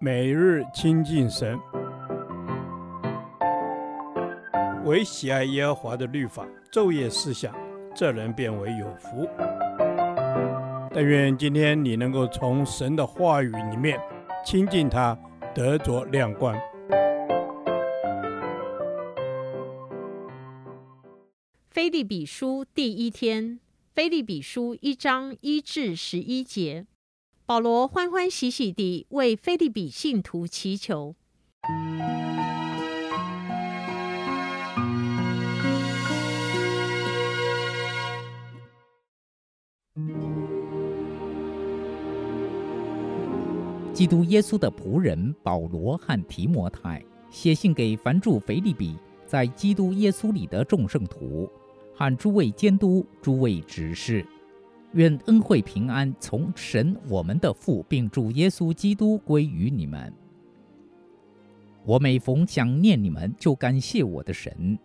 每日亲近神，唯喜爱耶和华的律法，昼夜思想，这人便为有福。但愿今天你能够从神的话语里面亲近他，得着亮光。腓立比书第一天，腓立比书一章一至十一节。保罗欢欢喜喜地为腓利比信徒祈求。基督耶稣的仆人保罗和提摩太写信给凡住腓利比，在基督耶稣里的众圣徒和诸位监督、诸位执事。愿恩惠平安从神我们的父，并主耶稣基督归于你们。我每逢想念你们，就感谢我的神；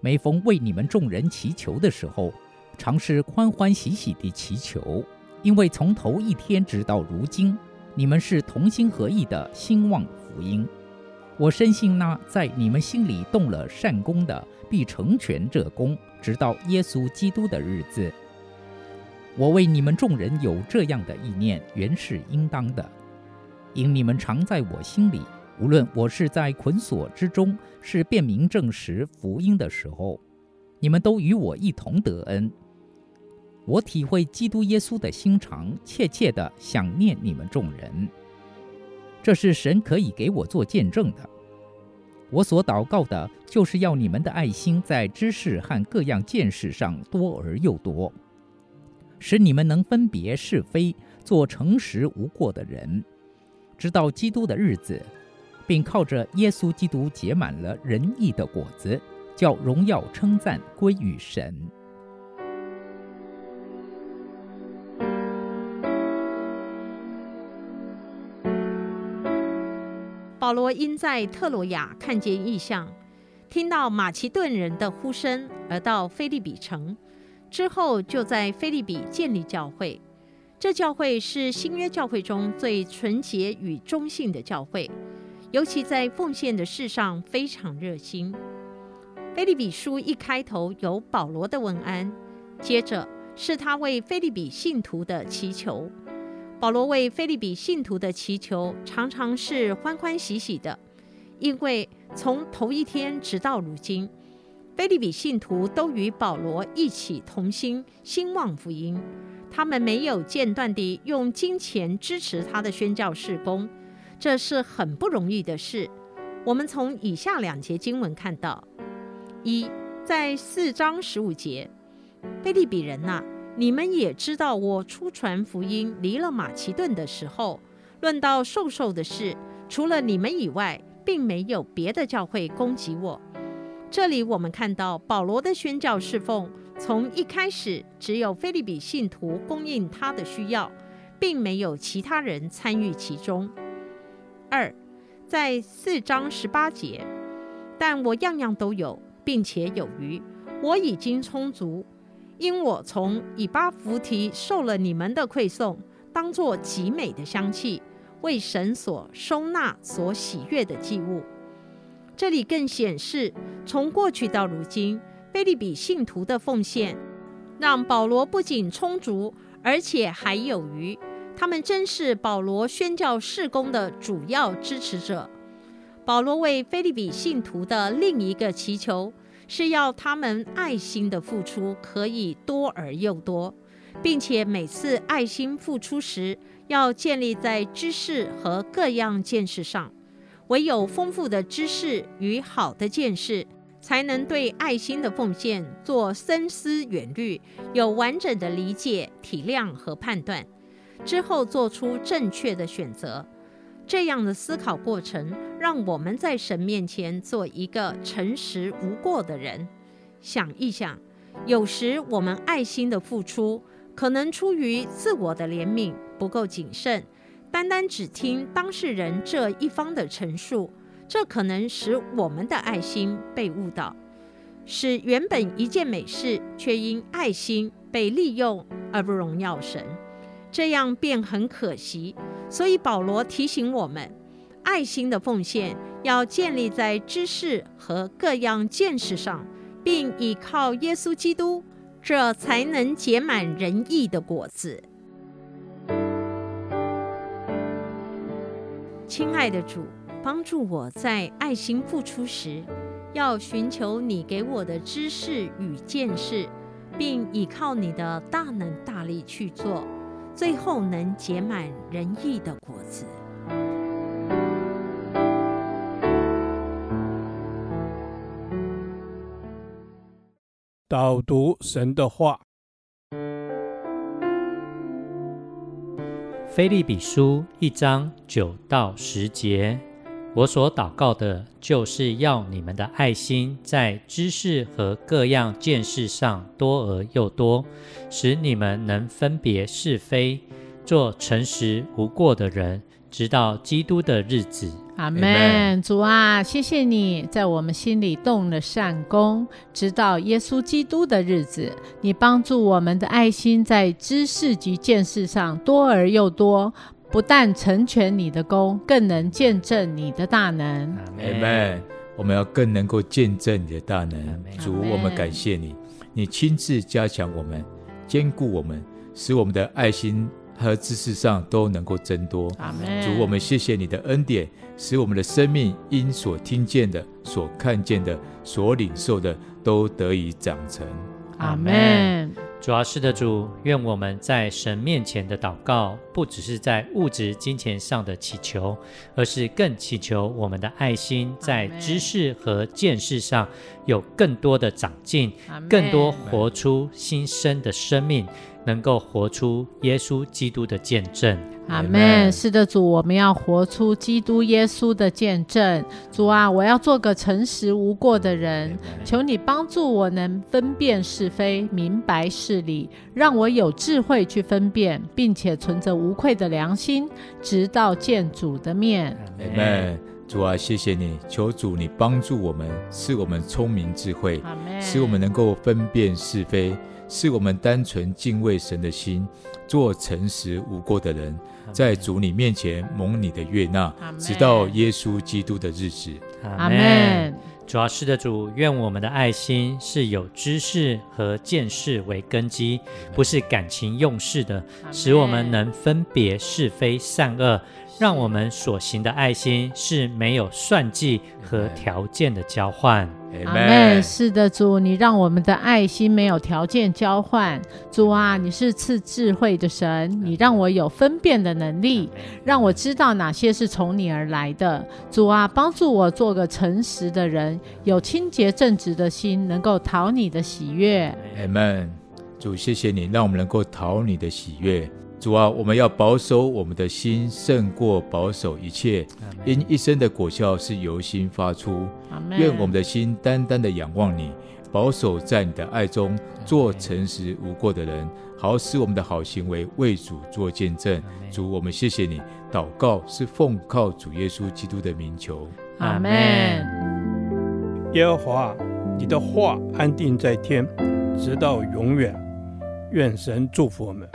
每逢为你们众人祈求的时候，常是欢欢喜喜地祈求，因为从头一天直到如今，你们是同心合意的兴旺福音。我深信那在你们心里动了善工的，必成全这工，直到耶稣基督的日子。我为你们众人有这样的意念，原是应当的，因你们常在我心里。无论我是在捆锁之中，是辨明证实福音的时候，你们都与我一同得恩。我体会基督耶稣的心肠，切切地想念你们众人。这是神可以给我做见证的。我所祷告的，就是要你们的爱心在知识和各样见识上多而又多。使你们能分别是非，做诚实无过的人，直到基督的日子，并靠着耶稣基督结满了仁义的果子，叫荣耀称赞归于神。保罗因在特罗亚看见异象，听到马其顿人的呼声，而到腓立比城。之后就在菲利比建立教会，这教会是新约教会中最纯洁与忠信的教会，尤其在奉献的事上非常热心。菲利比书一开头有保罗的问安，接着是他为菲利比信徒的祈求。保罗为菲利比信徒的祈求常常是欢欢喜喜的，因为从头一天直到如今。腓利比信徒都与保罗一起同心兴旺福音，他们没有间断地用金钱支持他的宣教事工，这是很不容易的事。我们从以下两节经文看到：一，在四章十五节，腓利比人呐、你们也知道，我初传福音离了马其顿的时候，论到授受的事，除了你们以外，并没有别的教会供给我。这里我们看到保罗的宣教侍奉，从一开始只有腓立比信徒供应他的需要，并没有其他人参与其中。二，在四章十八节，但我样样都有，并且有余，我已经充足，因我从以巴弗提受了你们的馈送，当作极美的香气，为神所收纳、所喜悦的祭物。这里更显示，从过去到如今，腓利比信徒的奉献，让保罗不仅充足，而且还有余。他们真是保罗宣教事工的主要支持者。保罗为腓利比信徒的另一个祈求，是要他们爱心的付出可以多而又多，并且每次爱心付出时，要建立在知识和各样见识上。唯有丰富的知识与好的见识，才能对爱心的奉献做深思远虑，有完整的理解、体谅和判断，之后做出正确的选择。这样的思考过程，让我们在神面前做一个诚实无过的人。想一想，有时我们爱心的付出，可能出于自我的怜悯，不够谨慎。单单只听当事人这一方的陈述，这可能使我们的爱心被误导，使原本一件美事，却因爱心被利用而不荣耀神，这样便很可惜。所以保罗提醒我们，爱心的奉献要建立在知识和各样见识上，并依靠耶稣基督，这才能结满仁义的果子。亲爱的主，帮助我在爱心付出时，要寻求你给我的知识与见识，并依靠你的大能大力去做，最后能结满仁义的果子。导读神的话，菲利比书一章九到十节。我所祷告的，就是要你们的爱心在知识和各样见识上多而又多，使你们能分别是非，做诚实无过的人，直到基督的日子。阿门。主啊，谢谢你在我们心里动了善功，直到耶稣基督的日子。你帮助我们的爱心在知识及见识上多而又多。不但成全你的功，更能见证你的大能。阿门。我们要更能够见证你的大能。主，我们感谢你，你亲自加强我们，坚固我们，使我们的爱心和知识上都能够增多。主，我们谢谢你的恩典，使我们的生命因所听见的、所看见的、所领受的，都得以长成。阿门。主要是的主，愿我们在神面前的祷告，不只是在物质金钱上的祈求，而是更祈求我们的爱心在知识和见识上有更多的长进，更多活出新生的生命。能够活出耶稣基督的见证，阿门。是的，主，我们要活出基督耶稣的见证。主啊，我要做个诚实无过的人，求你帮助我能分辨是非，明白事理，让我有智慧去分辨，并且存着无愧的良心，直到见主的面。阿门。主啊，谢谢你，求主你帮助我们，赐我们聪明智慧，使我们能够分辨是非。是我们单纯敬畏神的心，做诚实无过的人，在主你面前蒙你的悦纳，直到耶稣基督的日子。阿门。主要是的主，愿我们的爱心是有知识和见识为根基，不是感情用事的，使我们能分别是非善恶。让我们所行的爱心是没有算计和条件的交换。阿门。是的，主，你让我们的爱心没有条件交换。主啊，你是赐智慧的神，你让我有分辨的能力，让我知道哪些是从你而来的。主啊，帮助我做个诚实的人，有清洁正直的心，能够讨你的喜悦。阿门。主，谢谢你，让我们能够讨你的喜悦。主啊，我们要保守我们的心，胜过保守一切，因一生的果效是由心发出。愿我们的心单单的仰望你，保守在你的爱中，做诚实无过的人，好使我们的好行为为主做见证。主，我们谢谢你。祷告是奉靠主耶稣基督的名求。阿门。耶和华，你的话安定在天，直到永远。愿神祝福我们。